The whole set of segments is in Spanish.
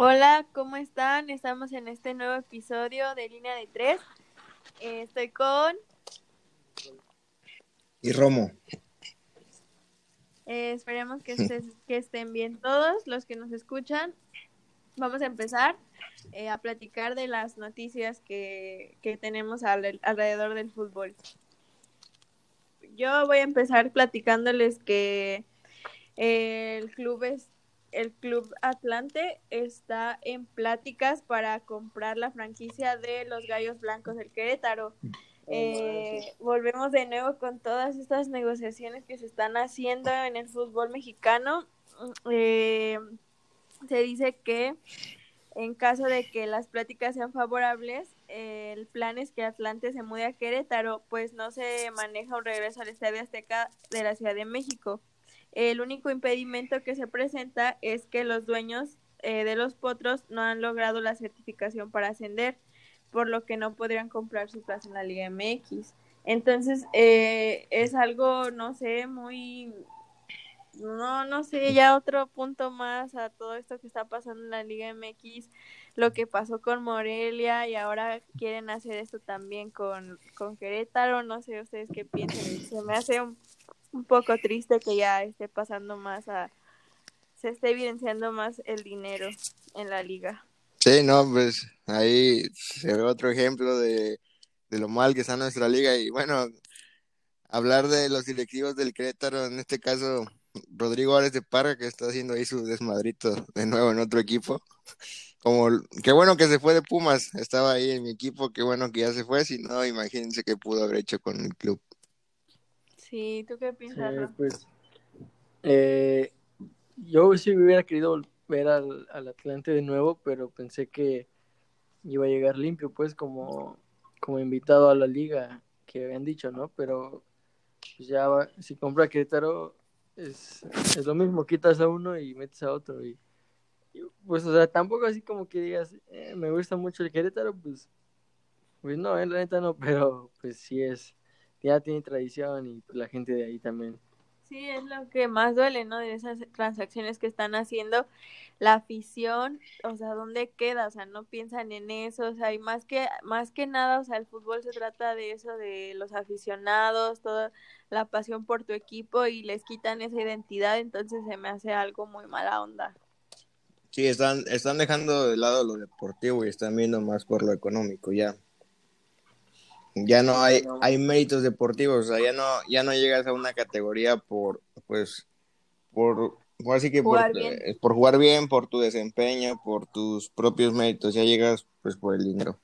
Hola, ¿cómo están? Estamos en este nuevo episodio de Línea de Tres. Eh, estoy con... Y Romo. Eh, esperemos que, estés- que estén bien todos los que nos escuchan. Vamos a empezar eh, a platicar de las noticias que, que tenemos al- alrededor del fútbol. Yo voy a empezar platicándoles que eh, el club es el club Atlante está en pláticas para comprar la franquicia de los Gallos Blancos del Querétaro. Eh, volvemos de nuevo con todas estas negociaciones que se están haciendo en el fútbol mexicano. Eh, se dice que en caso de que las pláticas sean favorables, eh, el plan es que Atlante se mude a Querétaro, pues no se maneja un regreso al Estadio Azteca de la Ciudad de México. El único impedimento que se presenta es que los dueños eh, de los potros no han logrado la certificación para ascender, por lo que no podrían comprar su plaza en la Liga MX. Entonces, eh, es algo, no sé, muy, no, no sé, ya otro punto más a todo esto que está pasando en la Liga MX, lo que pasó con Morelia y ahora quieren hacer esto también con, con Querétaro, no sé ustedes qué piensan, se me hace un, un poco triste que ya esté pasando más a, se esté evidenciando más el dinero en la liga. Sí, no, pues ahí se ve otro ejemplo de, de lo mal que está nuestra liga. Y bueno, hablar de los directivos del Querétaro, en este caso Rodrigo Árez de Parra, que está haciendo ahí su desmadrito de nuevo en otro equipo. Como, qué bueno que se fue de Pumas, estaba ahí en mi equipo, qué bueno que ya se fue, si no, imagínense qué pudo haber hecho con el club. Sí, ¿tú qué piensas? Sí, pues eh, yo sí hubiera querido ver al, al Atlante de nuevo, pero pensé que iba a llegar limpio, pues como, como invitado a la liga que habían dicho, ¿no? Pero pues, ya va- si compra Querétaro es, es lo mismo, quitas a uno y metes a otro y, y, pues o sea, tampoco así como que digas, "Eh, me gusta mucho el Querétaro, pues pues no, en la neta no, pero pues sí es, ya tiene tradición y pues, la gente de ahí también. Sí, es lo que más duele, ¿no? De esas transacciones que están haciendo la afición, o sea, ¿dónde queda? O sea, no piensan en eso, o sea, y más que más que nada, o sea, el fútbol se trata de eso, de los aficionados, toda la pasión por tu equipo y les quitan esa identidad, entonces se me hace algo muy mala onda. Sí, están, están dejando de lado lo deportivo y están viendo más por lo económico ya. Ya no hay, hay méritos deportivos, o sea, ya no, ya no llegas a una categoría por, pues, por, así que Jugar por, bien. eh, por jugar bien, por tu desempeño, por tus propios méritos, ya llegas pues por el dinero.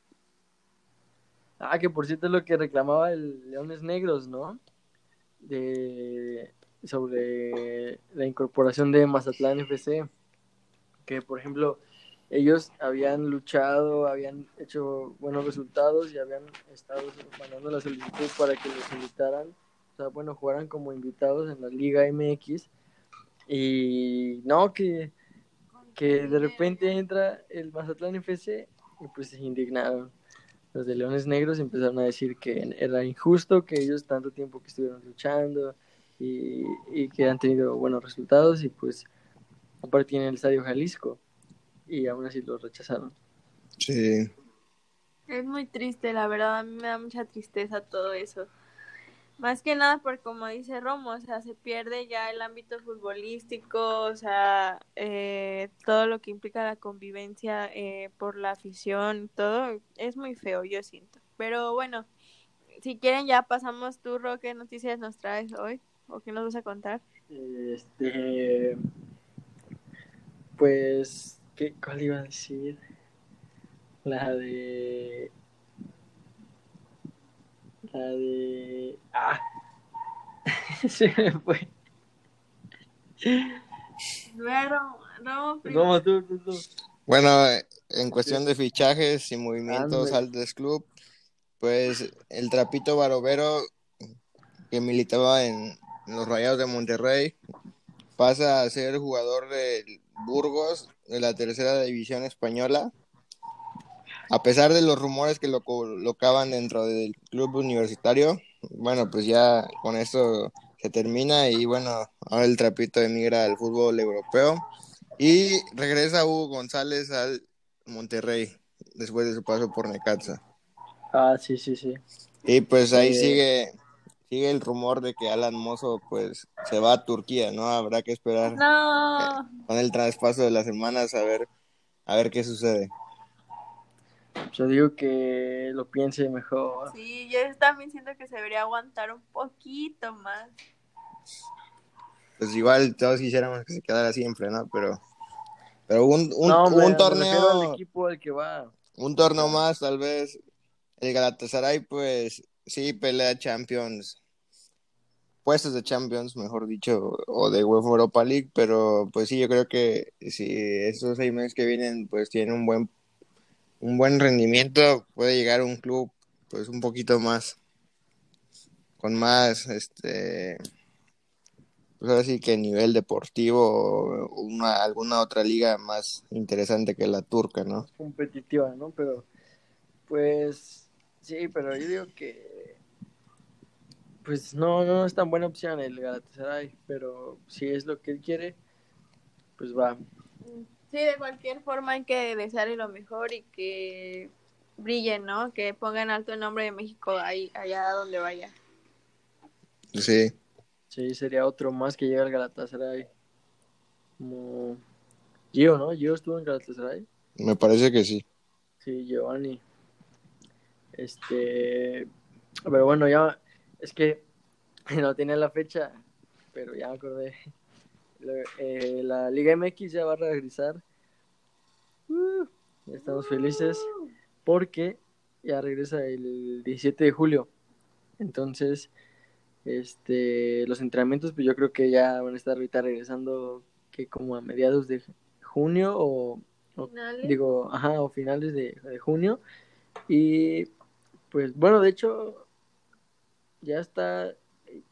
Ah, que por cierto es lo que reclamaba el Leones Negros, ¿no? De sobre la incorporación de Mazatlán FC, que por ejemplo ellos habían luchado, habían hecho buenos resultados y habían estado mandando la solicitud para que los invitaran, o sea, bueno, jugaran como invitados en la Liga MX y no que que de repente entra el Mazatlán FC y pues se indignaron. Los de Leones Negros empezaron a decir que era injusto que ellos tanto tiempo que estuvieron luchando y, y que han tenido buenos resultados y pues aparte tienen el Estadio Jalisco y aún así los rechazaron. Sí. Es muy triste, la verdad, a mí me da mucha tristeza todo eso. Más que nada porque como dice Romo, o sea, se pierde ya el ámbito futbolístico, o sea, eh, todo lo que implica la convivencia eh, por la afición, todo es muy feo, yo siento. Pero bueno, si quieren ya pasamos tú, Ro, ¿qué noticias nos traes hoy? ¿O qué nos vas a contar? Este, pues, ¿qué, ¿cuál iba a decir? La de... La de... Ah, se me fue. Ve, Romo, Romo, Romo, tú, tú, tú. Bueno, en cuestión de fichajes y movimientos al club, pues el Trapito Barovero, que militaba en los Rayados de Monterrey, pasa a ser jugador de Burgos de la tercera división española. A pesar de los rumores que lo colocaban dentro del club universitario, bueno, pues ya con esto se termina y bueno, ahora el Trapito emigra al fútbol europeo Y regresa Hugo González al Monterrey después de su paso por Necaxa. Ah, sí, sí, sí. Y pues ahí Eh, sigue sigue el rumor de que Alan Mozo pues se va a Turquía, ¿no? Habrá que esperar No. con el traspaso de las semanas a ver a ver qué sucede. Yo digo que lo piense mejor. Sí, yo también siento que se debería aguantar un poquito más. Pues igual todos quisiéramos que se quedara siempre, ¿no? Pero pero un, un, no, hombre, un me refiero torneo al equipo al que va. un torneo más tal vez el Galatasaray pues sí pelea Champions puestos de Champions mejor dicho o de UEFA Europa League pero pues sí yo creo que si estos seis meses que vienen pues tienen un buen un buen rendimiento puede llegar a un club pues un poquito más con más este pues ahora que nivel deportivo una alguna otra liga más interesante que la turca no competitiva, ¿no? Pero, pues, sí, pero yo digo que, pues, no, no es tan buena opción el Galatasaray, pero si es lo que él quiere, pues va. Sí, de cualquier forma hay que desearle lo mejor y que brille, ¿no? Que pongan alto el nombre de México ahí, allá donde vaya. sí Sí, sería otro más que llega al Galatasaray. Como Gio, ¿no? Gio estuvo en Galatasaray. me parece que sí Sí, Giovanni. Este, pero bueno, ya es que no tenía la fecha, pero ya me acordé. Eh, la Liga MX ya va a regresar. Uh, estamos felices porque ya regresa el 17 de julio. Entonces, este, los entrenamientos, pues yo creo que ya van a estar ahorita regresando que como a mediados de junio o, digo, ajá, o finales de, de junio. Y pues bueno, de hecho, ya está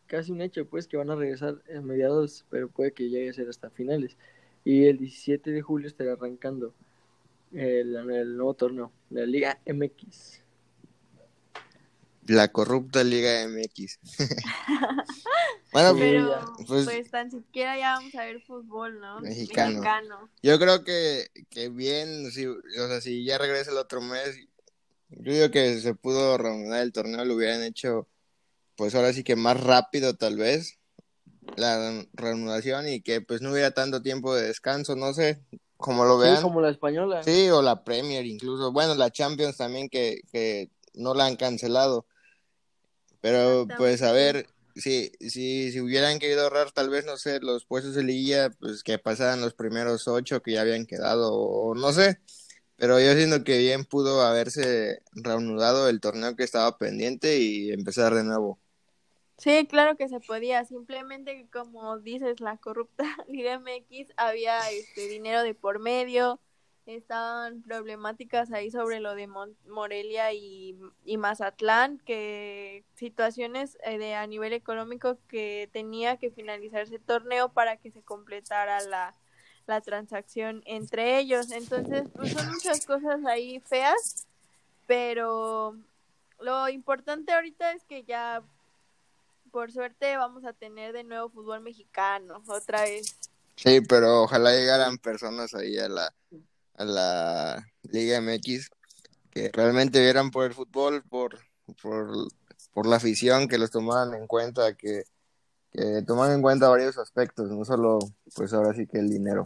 casi un hecho, pues, que van a regresar a mediados, pero puede que llegue a ser hasta finales. Y el 17 de julio estará arrancando el, el nuevo torneo, la Liga MX. La corrupta Liga MX. bueno, Pero, pues, pues tan siquiera ya vamos a ver fútbol, ¿no? Mexicano. yo creo que, que bien, si, o sea, si ya regresa el otro mes, yo digo que se pudo reanudar el torneo, lo hubieran hecho, pues ahora sí que más rápido tal vez, la reanudación y que pues no hubiera tanto tiempo de descanso, no sé, como lo Sí, vean. como la española. Sí, o la Premier incluso. Bueno, la Champions también que, que no la han cancelado. Pero pues a ver, si, si, si hubieran querido ahorrar tal vez, no sé, los puestos de liguilla, pues que pasaran los primeros ocho que ya habían quedado, o no sé. Pero yo siento que bien pudo haberse reanudado el torneo que estaba pendiente y empezar de nuevo. Sí, claro que se podía, simplemente como dices, la corrupta Liga MX había este dinero de por medio, estaban problemáticas ahí sobre lo de Mon- Morelia y, y Mazatlán, que situaciones eh, de a nivel económico que tenía que finalizarse el torneo para que se completara la, la transacción entre ellos. Entonces, pues son muchas cosas ahí feas, pero lo importante ahorita es que ya por suerte vamos a tener de nuevo fútbol mexicano otra vez. Sí, pero ojalá llegaran personas ahí a la, a la Liga MX que realmente vieran por el fútbol, por, por, por la afición, que los tomaran en cuenta, que, que tomaran en cuenta varios aspectos, no solo, pues ahora sí que el dinero.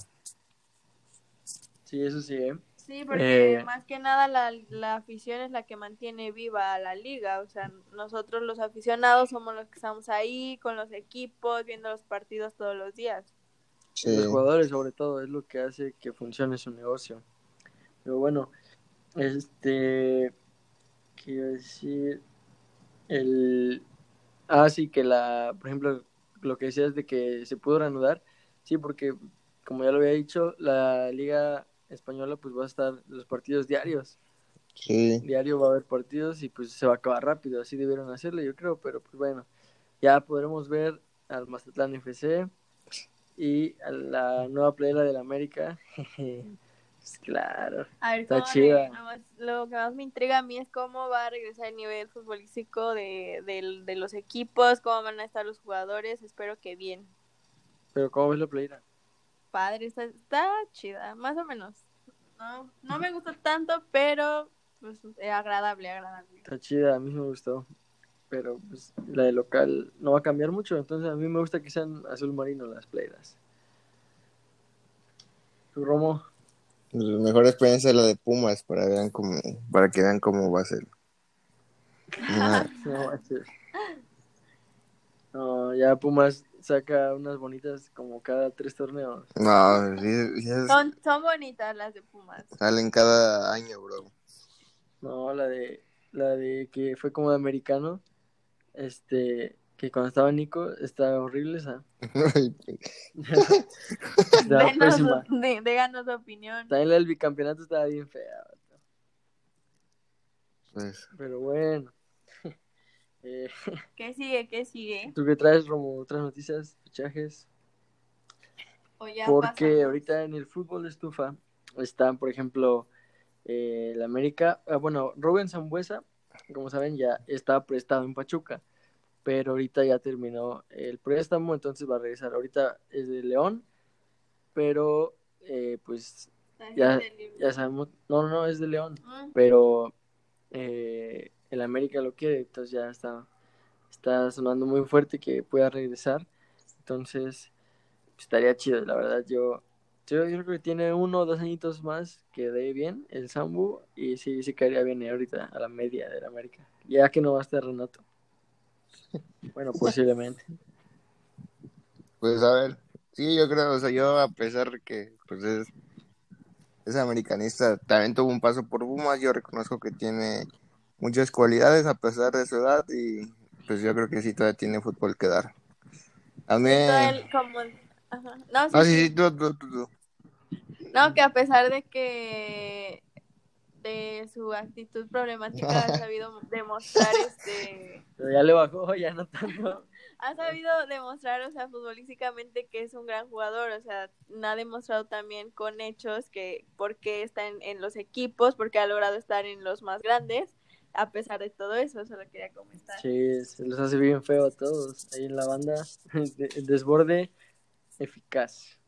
Sí, eso sí, ¿eh? Sí, porque Eh. más que nada la, la afición es la que mantiene viva a la liga, o sea, nosotros los aficionados somos los que estamos ahí con los equipos, viendo los partidos todos los días. Sí. Los jugadores, sobre todo, es lo que hace que funcione su negocio. Pero bueno, este. Quiero decir. El. Ah, sí, que la. Por ejemplo, lo que decías de que se pudo reanudar. Sí, porque, como ya lo había dicho, la Liga Española, pues va a estar los partidos diarios. Sí. Diario va a haber partidos y pues se va a acabar rápido. Así debieron hacerlo, yo creo. Pero pues bueno, ya podremos ver al Mazatlán FC y a la nueva playera del América. Pues claro. A ver, Está chida. lo que más me intriga a mí es cómo va a regresar el nivel futbolístico de, del- de los equipos, cómo van a estar los jugadores, espero que bien. Pero ¿cómo ves la playera? Padre, está, está chida, más o menos. No, no me gusta tanto, pero pues es agradable, agradable. Está chida, a mí me gustó. Pero pues la de local no va a cambiar mucho, entonces a mí me gusta que sean azul marino las playeras. ¿Tu Romo? La mejor experiencia es la de Pumas para vean cómo, para que vean cómo va a ser. Una- No, manches. No, ya Pumas saca unas bonitas como cada tres torneos. No, sí, sí es- Son, son bonitas las de Pumas. salen cada año, bro. No, la de la de que fue como de americano, este, que cuando estaba Nico, está horrible esa. Estaba Denos, pésima. de, déganos su opinión. También la del bicampeonato estaba bien fea. Pues, Pero bueno. Eh, ¿Qué sigue? ¿Qué sigue? ¿Tú qué traes, Romo? ¿Otras noticias? ¿Fichajes? Porque pasamos? ahorita en el fútbol de estufa están, por ejemplo, eh, el América. ah, bueno, Rubén Zambuesa, como saben, ya está prestado en Pachuca. Pero ahorita ya terminó el préstamo, entonces va a regresar. Ahorita es de León, pero eh, pues ya- ya sabemos. No, no, no, es de León. Mm, pero eh, el América lo quiere, entonces ya está, está sonando muy fuerte que pueda regresar. Entonces, pues, estaría chido, la verdad. Yo, yo, yo creo que tiene uno o dos añitos más que dé bien el Sambu y sí, sí caería bien ahorita a la media del América. Ya que no va a estar Renato. Bueno, posiblemente. pues a ver, sí, yo creo, o sea, yo a pesar que pues es, es americanista, también tuvo un paso por Pumas, yo reconozco que tiene muchas cualidades a pesar de su edad y pues yo creo que sí todavía tiene fútbol que dar. A mí... siento él como... Ajá. No, sí, sí, sí. sí, tú, tú, tú, tú. No, que a pesar de que de su actitud problemática ha sabido demostrar este Pero ya le bajó, ya no tanto. ha sabido demostrar, o sea, futbolísticamente que es un gran jugador, o sea, ha demostrado también con hechos que porque está en, en los equipos, porque ha logrado estar en los más grandes, a pesar de todo eso, eso lo quería comentar. Sí, se los hace bien feo a todos. Ahí en la banda, el desborde eficaz.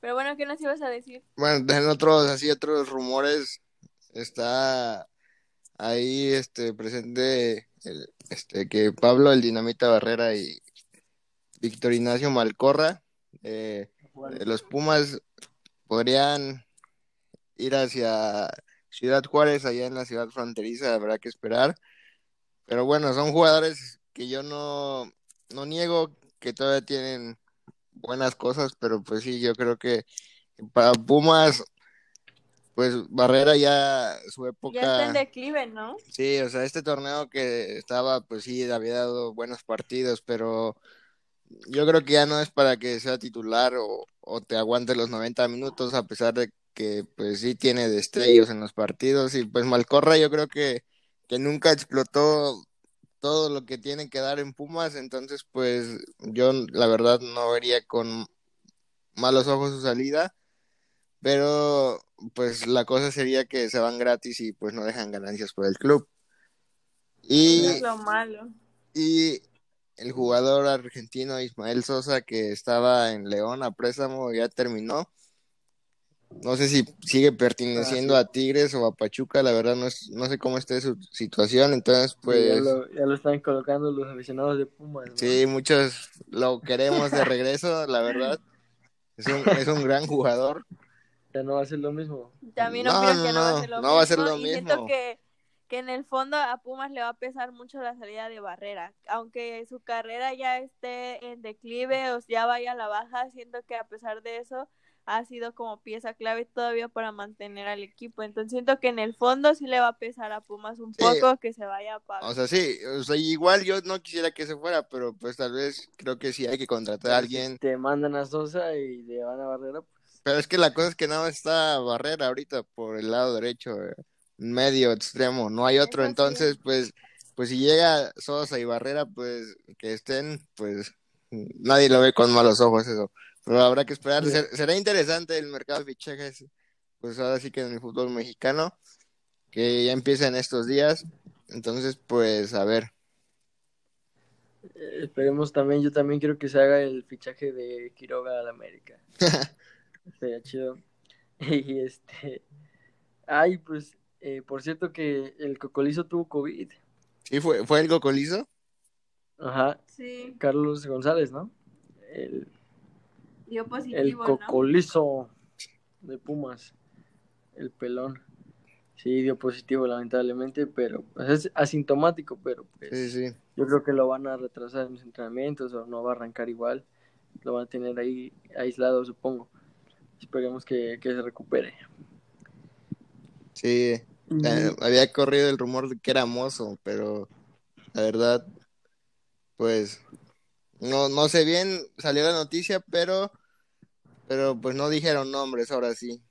Pero bueno, ¿qué nos ibas a decir? Bueno, en otros, así, otros rumores, está ahí, este, presente, el- este, que Pablo, el Dinamita Barrera y Víctor Ignacio Malcorra, eh, de los Pumas podrían ir hacia Ciudad Juárez, allá en la ciudad fronteriza, habrá que esperar. Pero bueno, son jugadores que yo no, no niego que todavía tienen buenas cosas, pero pues sí, yo creo que para Pumas, pues Barrera ya su Ya está en época, declive, ¿no? sí, o sea, este torneo que estaba, pues sí, había dado buenos partidos, pero yo creo que ya no es para que sea titular o, o te aguante los 90 minutos, a pesar de que pues sí tiene destellos en los partidos y pues Malcorra yo creo que, que nunca explotó todo lo que tiene que dar en Pumas, entonces pues yo la verdad no vería con malos ojos su salida, pero pues la cosa sería que se van gratis y pues no dejan ganancias por el club. Y es lo malo. y el jugador argentino Ismael Sosa, que estaba en León a préstamo, ya terminó. No sé si sigue perteneciendo Ah, sí. a Tigres o a Pachuca, la verdad no, es, no sé cómo esté su situación, entonces Sí, ya, pues lo, ya lo están colocando los aficionados de Pumas. ¿no? sí, muchos lo queremos de regreso, la verdad. Es un, es un gran jugador. Ya no va a ser lo mismo. También No, no, que no, va a ser lo no mismo. va a ser lo y siento mismo. que, que en el fondo a Pumas le va a pesar mucho la salida de Barrera. Aunque su carrera ya esté en declive o ya vaya a la baja, siento que a pesar de eso ha sido como pieza clave todavía para mantener al equipo. Entonces siento que en el fondo sí le va a pesar a Pumas un Sí. poco que se vaya a pagar. O sea, sí, o sea, igual yo no quisiera que se fuera, pero pues tal vez creo que sí hay que contratar a alguien. Te mandan a Sosa y le van a Barrera. Pues, Pero es que la cosa es que nada más está Barrera ahorita por el lado derecho, eh, medio extremo, no hay otro, Eso sí. entonces pues pues si llega Sosa y Barrera, pues que estén, pues nadie lo ve con malos ojos eso. Pero habrá que esperar, Sí. Será interesante el mercado de fichajes, pues ahora sí que en el fútbol mexicano, que ya empieza en estos días, entonces pues a ver. Eh, esperemos también, yo también quiero que se haga el fichaje de Quiroga al América. Sería chido. Y este. Ay, pues, eh, por cierto que el Cocolizo tuvo COVID. ¿Sí fue, fue el Cocolizo? Ajá. Sí, Carlos González, ¿no? El, dio el positivo, ¿no? Cocolizo de Pumas. El pelón. Sí, dio positivo, lamentablemente, pero pues, es asintomático, pero pues. Sí, sí. Yo creo que lo van a retrasar en los entrenamientos o no va a arrancar igual. Lo van a tener ahí aislado, supongo. Esperemos que, que se recupere. Sí, eh, había corrido el rumor de que era mozo, pero la verdad, pues, no, no sé bien, salió la noticia, pero, pero pues no dijeron nombres, ahora sí.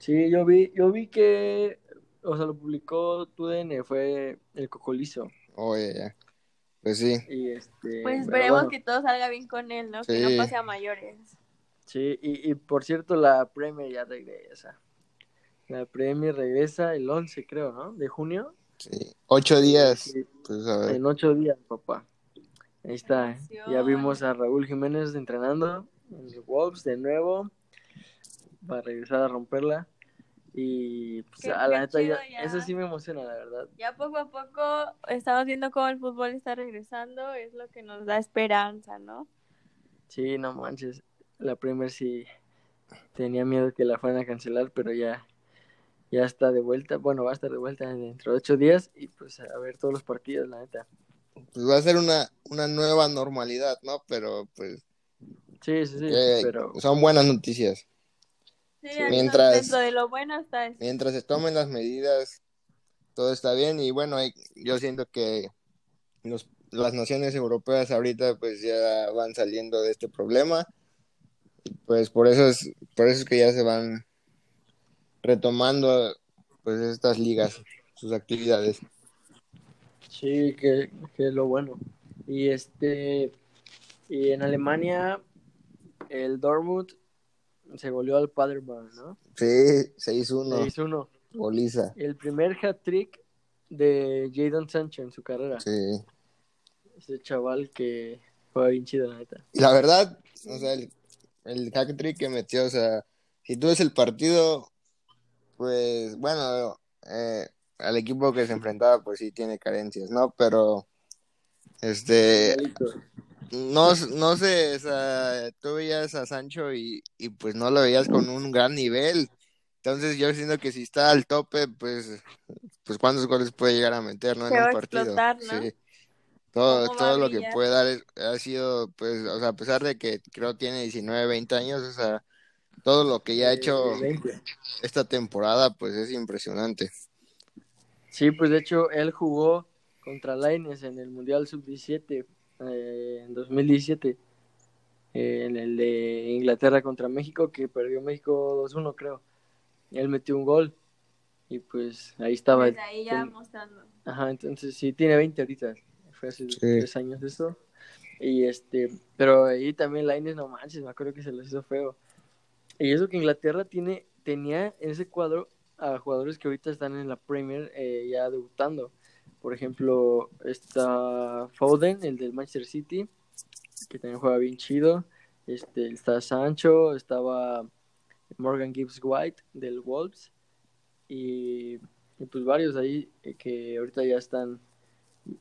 Sí, yo vi, yo vi que, o sea, lo publicó TUDN, fue el Cocolizo. Oye, ya. Pues sí, Y este, Pues esperemos bueno, que todo salga bien con él, ¿no? Que no pase a mayores. Sí, y, y por cierto, la Premier ya regresa. La Premier regresa el 11, creo, ¿no? De junio. sí. Ocho días, Sí, pues a ver. en ocho días, papá. Ahí está. ¿eh? Ya vimos a Raúl Jiménez entrenando en los Wolves de nuevo. Va a regresar a romperla. Y pues, Qué- a la neta, ya. eso sí me emociona, la verdad. Ya poco a poco estamos viendo cómo el fútbol está regresando, es lo que nos da esperanza, ¿no? Sí, no manches. La Premier sí tenía miedo que la fueran a cancelar, pero ya, ya está de vuelta. Bueno, va a estar de vuelta dentro de ocho días y pues a ver todos los partidos, la neta. Pues va a ser una, una nueva normalidad, ¿no? Pero pues Sí, sí, sí, que pero son buenas noticias. Sí, Mientras- dentro de lo bueno está eso. Mientras se tomen las medidas, todo está bien. Y bueno, yo siento que los, las naciones europeas ahorita pues ya van saliendo de este problema. Pues por eso es, por eso es que ya se van retomando pues estas ligas, sus actividades. sí, que, que es lo bueno. Y este, y en Alemania, el Dortmund se goleó al Paderborn, ¿no? Sí, 6-1, 6-1. goliza. El primer hat-trick de Jadon Sancho en su carrera. Sí. Ese chaval que fue bien chido, la neta. La verdad, o sea, el, el hack trick que metió, o sea, si tú ves el partido, pues bueno, eh, al equipo que se enfrentaba, pues sí tiene carencias, ¿no? Pero, este. No, no sé, o sea, tú veías a Sancho y, y pues no lo veías con un gran nivel. Entonces yo siento que si está al tope, pues, pues cuántos goles puede llegar a meter, ¿no? En Se un partido. explotar, ¿no? Sí. Todo, ¿Cómo va todo lo que puede dar es- ha sido, pues, o sea, a pesar de que creo tiene 19, 20 años, o sea, todo lo que ya ha hecho 20. esta temporada, pues es impresionante. Sí, pues de hecho él jugó contra Laines en el Mundial Sub-17 eh, en 2017. eh, en el de Inglaterra contra México, que perdió México 2-1, creo. Él metió un gol. Y pues ahí estaba. Desde ahí ya Ten- mostrando. Ajá, entonces sí, tiene 20 ahorita. Fue hace Sí. tres años eso. Y este, pero ahí también Lainez, no manches, me acuerdo que se los hizo feo. Y eso que Inglaterra tiene, tenía en ese cuadro a jugadores que ahorita están en la Premier eh, ya debutando. Por ejemplo, está Foden, el del Manchester City, que también juega bien chido. Este, está Sancho, estaba Morgan Gibbs White del Wolves. Y, y pues varios ahí eh, que ahorita ya están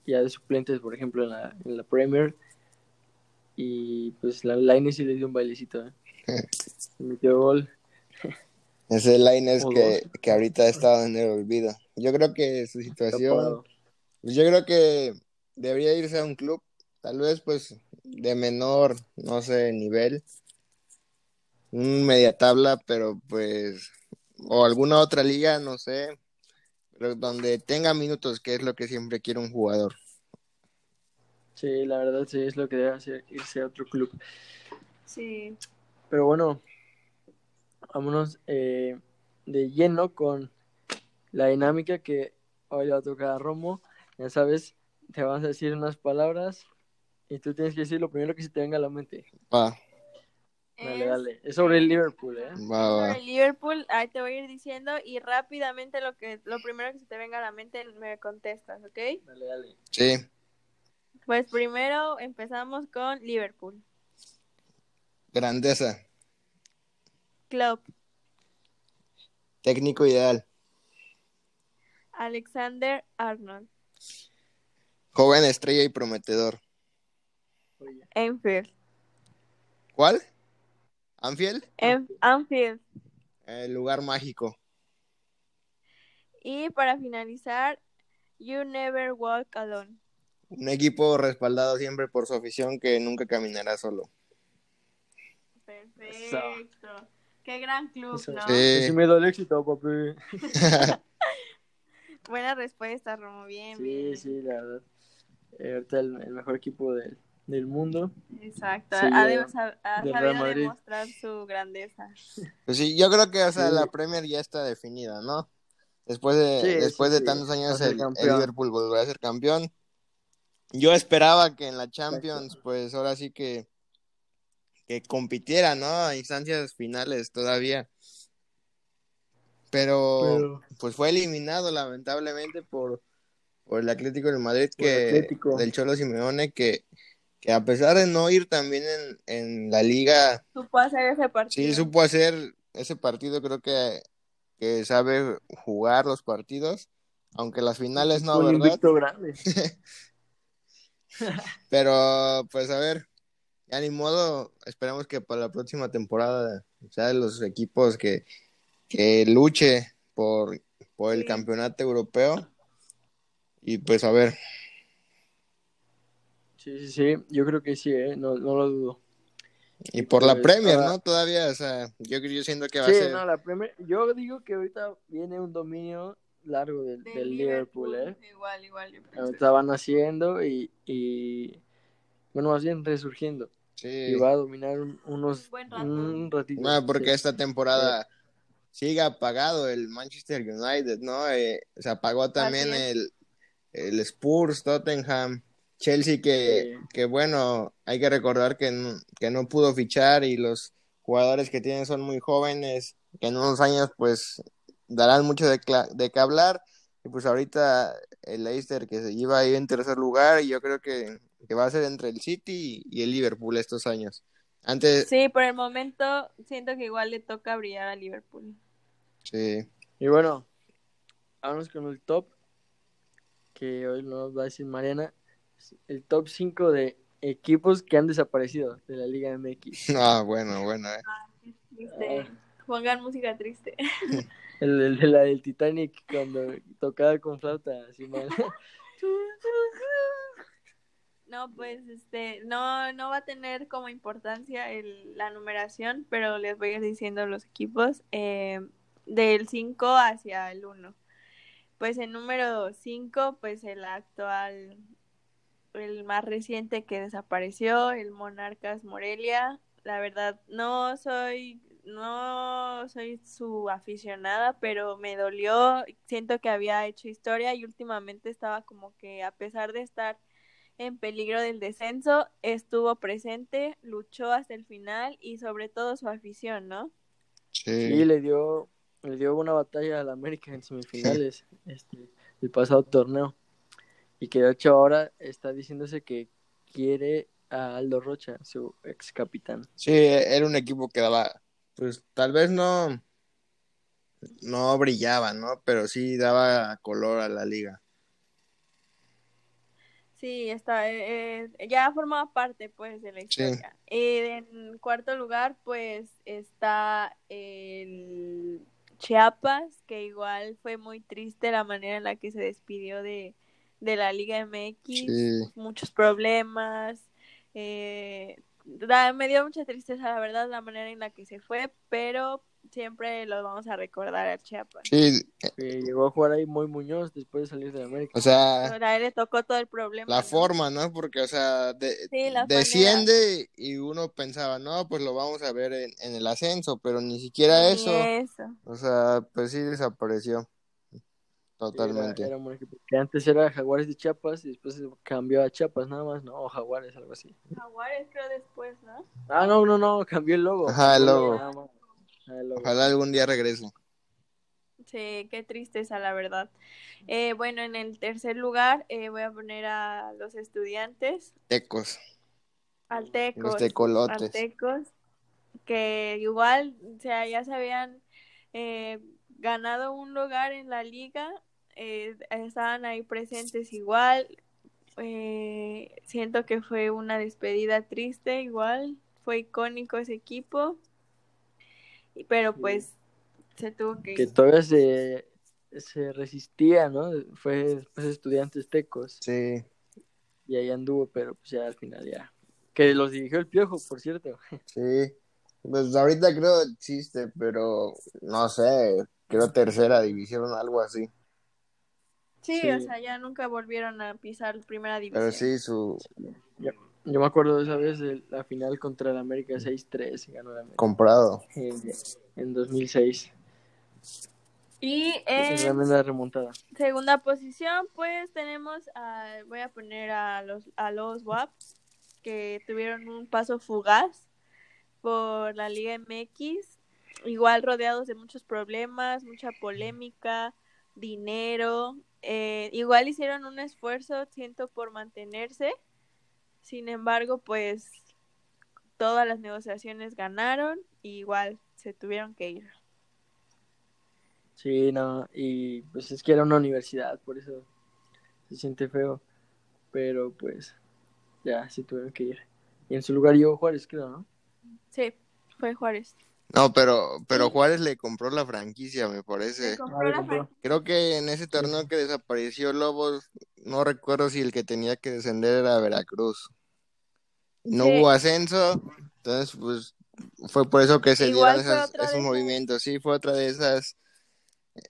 ya de suplentes, por ejemplo, en la, en la Premier. Y pues la Line sí le dio un bailecito. ¿eh? Metió gol. Ese Lainez que, que ahorita ha estado en el olvido. Yo creo que su situación. Pues yo creo que debería irse a un club, tal vez pues de menor, no sé, nivel, un media tabla, pero pues, o alguna otra liga, no sé, pero donde tenga minutos, que es lo que siempre quiere un jugador. Sí, la verdad sí es lo que debe hacer, irse a otro club. Sí. Pero bueno, vámonos eh, de lleno con la dinámica que hoy le va a tocar a Romo. Ya sabes, te vamos a decir unas palabras y tú tienes que decir lo primero que se te venga a la mente. Va, Dale, Es- dale. Es sobre el Liverpool, ¿eh? va, va. sobre el Liverpool, ahí te voy a ir diciendo y rápidamente lo que lo primero que se te venga a la mente me contestas, ¿ok? Dale, dale. Sí, Pues primero empezamos con Liverpool. Grandeza. Club. Técnico ideal. Alexander Arnold. Joven estrella y prometedor. Enfield. ¿Cuál? ¿Anfield? En- Anfield. El lugar mágico. Y para finalizar, You Never Walk Alone. Un equipo respaldado siempre por su afición que nunca caminará solo. Perfecto. Qué gran club, Eso. ¿no? Sí. Ese miedo al éxito, papi. Buena respuesta, Romo. Bien, Sí, bien. sí, la verdad. Eh, ahorita el, el mejor equipo del, del mundo. Exacto. Sí, ha de- de- ha- ha sabido demostrar su grandeza. Pues sí, yo creo que o sea, Sí. la Premier ya está definida, ¿no? Después de, Sí, después sí, de sí. tantos años el. Liverpool volverá a ser campeón. Yo esperaba que en la Champions, pues ahora sí que, que compitiera, ¿no? A instancias finales todavía. Pero, Pero- pues fue eliminado lamentablemente por, por el Atlético de Madrid, que del Cholo Simeone, que, que a pesar de no ir también en, en la liga, Supo hacer ese partido. Sí, supo hacer ese partido, creo que, que sabe jugar los partidos, aunque las finales no, un ¿verdad? invicto grande. Pero pues a ver, ya ni modo, esperemos que para la próxima temporada sea de los equipos que, que luche por, por el Sí. campeonato europeo. Y pues a ver, Sí, sí, sí. Yo creo que sí, ¿eh? No, no lo dudo. y por la Pues, Premier, ahora- ¿no? Todavía, o sea, yo, yo siento que va Sí, a ser... no, la Premier- Yo digo que ahorita viene un dominio largo del, Del del Liverpool, ¿eh? Igual, igual. yo pienso. Ahorita van haciendo y, y, bueno, más bien resurgiendo. Sí. Y va a dominar un- unos Un buen rato. un ratito. No, porque sí. esta temporada sigue apagado el Manchester United, ¿no? Eh, se apagó también es. el, el Spurs, Tottenham, Chelsea, que, Sí. que bueno, hay que recordar que no, que no pudo fichar y los jugadores que tienen son muy jóvenes, que en unos años pues darán mucho de, de qué hablar. Y pues ahorita el Leicester que se lleva ahí en tercer lugar y yo creo que, que va a ser entre el City y, y el Liverpool estos años. Antes, Sí, por el momento siento que igual le toca brillar a Liverpool. sí. Y bueno, vámonos con el top, que hoy nos va a decir Mariana, el top 5 de equipos que han desaparecido de la Liga MX. Ah, bueno, bueno, eh. Triste. Ah. Pongan música triste. El, el de la del Titanic cuando tocaba con flauta, así mal. No, pues este, no, no va a tener como importancia el, la numeración, pero les voy a ir diciendo los equipos eh, del 5 hacia el 1. Pues el número 5, pues el actual, el más reciente que desapareció, el Monarcas Morelia. La verdad, no soy, no soy su aficionada, pero me dolió. Siento que había hecho historia y últimamente estaba como que a pesar de estar en peligro del descenso, estuvo presente, luchó hasta el final y sobre todo su afición, ¿no? Sí, Sí. le dio, le dio una batalla al América en semifinales este, el pasado torneo. Y que de hecho ahora está diciéndose que quiere a Aldo Rocha, su ex capitán. Sí, era un equipo que daba, pues tal vez no, no brillaba, ¿no? Pero sí daba color a la liga. Sí, está, eh, eh, ya formaba parte pues de la historia. Y en cuarto lugar pues está el Chiapas, que igual fue muy triste la manera en la que se despidió de, de la Liga MX, Sí. muchos problemas, eh, da- me dio mucha tristeza la verdad la manera en la que se fue, pero siempre lo vamos a recordar a Chiapas. Sí, Que llegó a jugar ahí muy Muñoz después de salir de América. o sea, A él le tocó todo el problema. la ¿no? forma, ¿no? Porque, o sea, de- Sí, desciende y uno pensaba, no, pues lo vamos a ver en, en el ascenso, pero ni siquiera Ni eso. eso. O sea, pues sí desapareció. Era, Totalmente. era equipo. Que antes era Jaguares de Chiapas y después se cambió a Chiapas nada más, ¿no? O Jaguares, algo así. Jaguares creo después, ¿no? Ah, no, no, no, cambió el logo. Ajá, el logo. Ojalá algún día regrese. Sí, qué tristeza, la verdad. Eh, bueno, en el tercer lugar eh, voy a poner a los estudiantes. Tecos. Al Tecos. Los tecolotes. Al Tecos, que igual, o sea, ya se habían eh, ganado un lugar en la liga, eh, estaban ahí presentes igual. Eh, siento que fue una despedida triste igual, fue icónico ese equipo, pero pues se tuvo que Que todavía se, se resistía, ¿no? Fue después estudiantes tecos Sí, y ahí anduvo, pero pues ya al final ya. Que los dirigió el Piojo, por cierto. sí. Pues ahorita creo existe, pero no sé, creo tercera división, algo así. Sí, Sí. o sea, ya nunca volvieron a pisar primera división. Pero sí, su Yo me acuerdo de esa vez de la final contra el América 6-3, ganó el América comprado. en, en 2006. Y Esa en tremenda remontada. segunda posición, pues tenemos a, voy a poner a los a los WAP que tuvieron un paso fugaz por la Liga MX, igual rodeados de muchos problemas, mucha polémica, dinero, eh, igual hicieron un esfuerzo, siento, por mantenerse, sin embargo, pues todas las negociaciones ganaron, y igual se tuvieron que ir. Sí, no, y pues es que era una universidad, por eso se siente feo. Pero pues ya, sí tuvieron que ir. Y en su lugar llegó Juárez, creo, ¿no? Sí, fue Juárez. No, pero, pero Juárez le compró la franquicia, me parece. Ah, franquicia. Creo que en ese torneo que desapareció Lobos, no recuerdo si el que tenía que descender era Veracruz. No Sí. hubo ascenso, entonces pues fue por eso que se Igual dieron esas- de esos movimientos. Sí, fue otra de esas.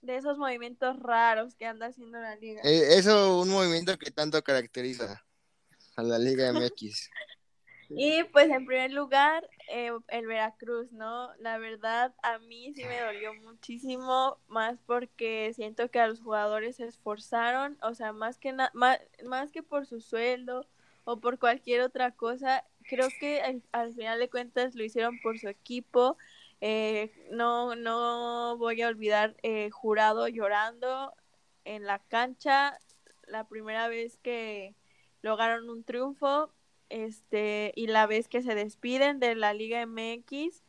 de esos movimientos raros que anda haciendo la liga. eh, eso, un movimiento que tanto caracteriza a la Liga MX. Y pues en primer lugar, eh, el Veracruz, ¿no? La verdad, a mí sí me dolió muchísimo, más porque siento que a los jugadores se esforzaron, o sea, más que, na- más, más que por su sueldo o por cualquier otra cosa, creo que al, al final de cuentas lo hicieron por su equipo. Eh, no, no voy a olvidar eh, Jurado llorando en la cancha la primera vez que lograron un triunfo este y la vez que se despiden de la Liga MX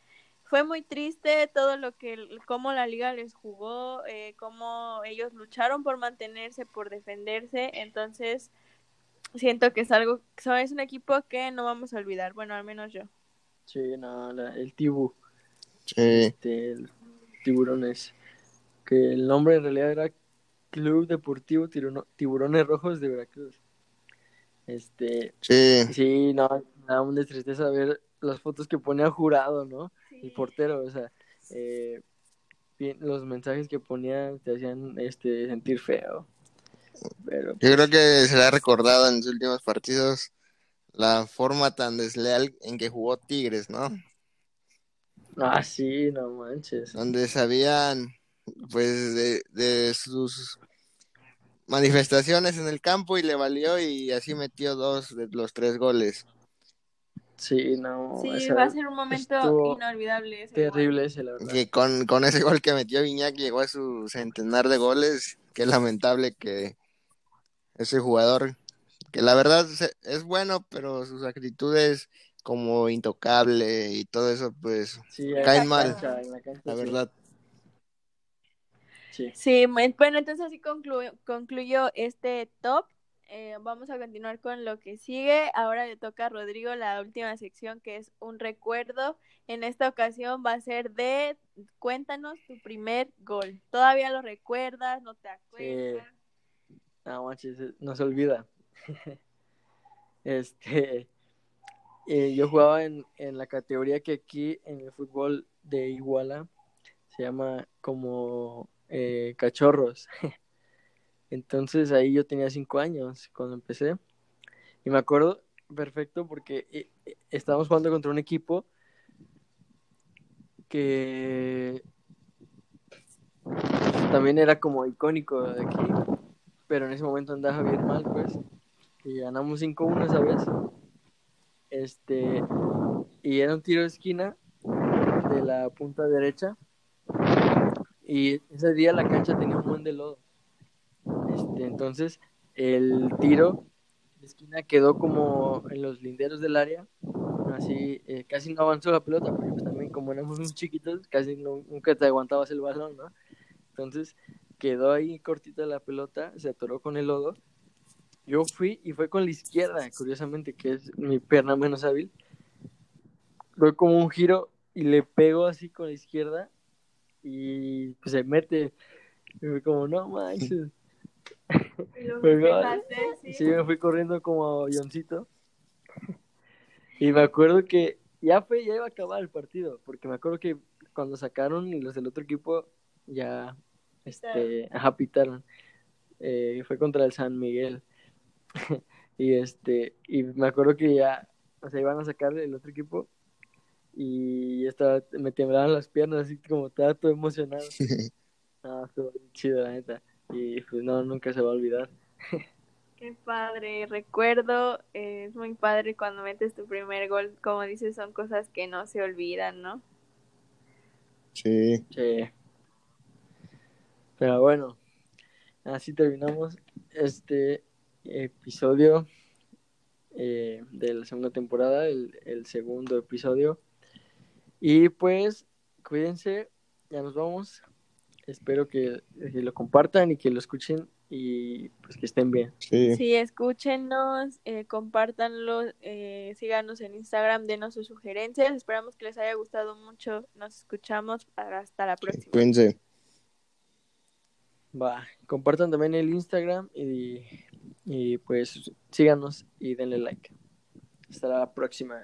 fue muy triste todo lo que cómo la liga les jugó eh, cómo ellos lucharon por mantenerse por defenderse entonces siento que es algo es un equipo que no vamos a olvidar bueno al menos yo Sí, no, la- el Tibu, Sí, este, el Tiburones. Que el nombre en realidad era Club Deportivo Tiruno- Tiburones Rojos de Veracruz. Este, sí, sí, no, me da una tristeza ver las fotos que ponía jurado, ¿no? el portero, o sea, eh, bien, los mensajes que ponían te hacían este sentir feo. Pero yo creo que se le ha recordado en sus últimos partidos la forma tan desleal en que jugó Tigres, ¿no? ah, sí, no manches. donde sabían pues de, de sus manifestaciones en el campo y le valió y así metió dos de los tres goles. Sí, no, sí esa- va a ser un momento inolvidable ese terrible ese, la verdad. Que con, con ese gol que metió Viñac llegó a su centenar de goles. Qué lamentable que ese jugador, que la verdad es bueno, pero sus actitudes como intocable y todo eso, pues Sí, caen la mal, cancha, la cancha, la sí. verdad. Sí. Sí, bueno, entonces así concluyo, concluyo este top. Eh, vamos a continuar con lo que sigue. Ahora le toca a Rodrigo la última sección que es un recuerdo. En esta ocasión va a ser de cuéntanos tu primer gol. ¿Todavía lo recuerdas? ¿No te acuerdas? No manches, no se olvida. este, eh, yo jugaba en, en la categoría que aquí en el fútbol de Iguala se llama como eh, cachorros. Entonces ahí yo tenía cinco años cuando empecé. Y me acuerdo perfecto porque eh, eh, estábamos jugando contra un equipo que también era como icónico de aquí, pero en ese momento andaba bien mal, pues. Y ganamos 5-1 esa vez. Este, y era un tiro de esquina de la punta derecha. Y ese día la cancha tenía un buen de lodo. Este, entonces, el tiro de esquina quedó como en los linderos del área. Así, eh, casi no avanzó la pelota, porque pues, también como éramos muy chiquitos, casi no- nunca te aguantabas el balón, ¿no? Entonces, quedó ahí cortita la pelota, se atoró con el lodo. Yo fui y fue con la izquierda, curiosamente, que es mi pierna menos hábil. Doy como un giro y le pego así con la izquierda y pues, se mete. Y fue como, no manches. Y Pues, festejaste, sí. Sí, me fui corriendo como avioncito. Y me acuerdo que ya fue, ya iba a acabar el partido, porque me acuerdo que cuando sacaron y los del otro equipo ya este, ajá, pitaron. Eh, fue contra el San Miguel. y este, y me acuerdo que ya, o sea, iban a sacar el otro equipo y estaba, me temblaban las piernas así como estaba todo emocionado. Ah, estuvo chido, la neta. Y pues no, nunca se va a olvidar. Qué padre, recuerdo, eh, es muy padre cuando metes tu primer gol, como dices, son cosas que no se olvidan, ¿no? Sí. Sí. Pero bueno, así terminamos este episodio eh, de la segunda temporada, el, el segundo episodio. Y pues, cuídense, ya nos vamos. Espero que, que lo compartan y que lo escuchen y pues que estén bien. Sí. Sí, escúchenos, eh, compártanlo, eh, síganos en Instagram, denos sus sugerencias, esperamos que les haya gustado mucho, nos escuchamos, hasta la próxima. Cuídense. Va, compartan también el Instagram y, y pues síganos y denle like. Hasta la próxima.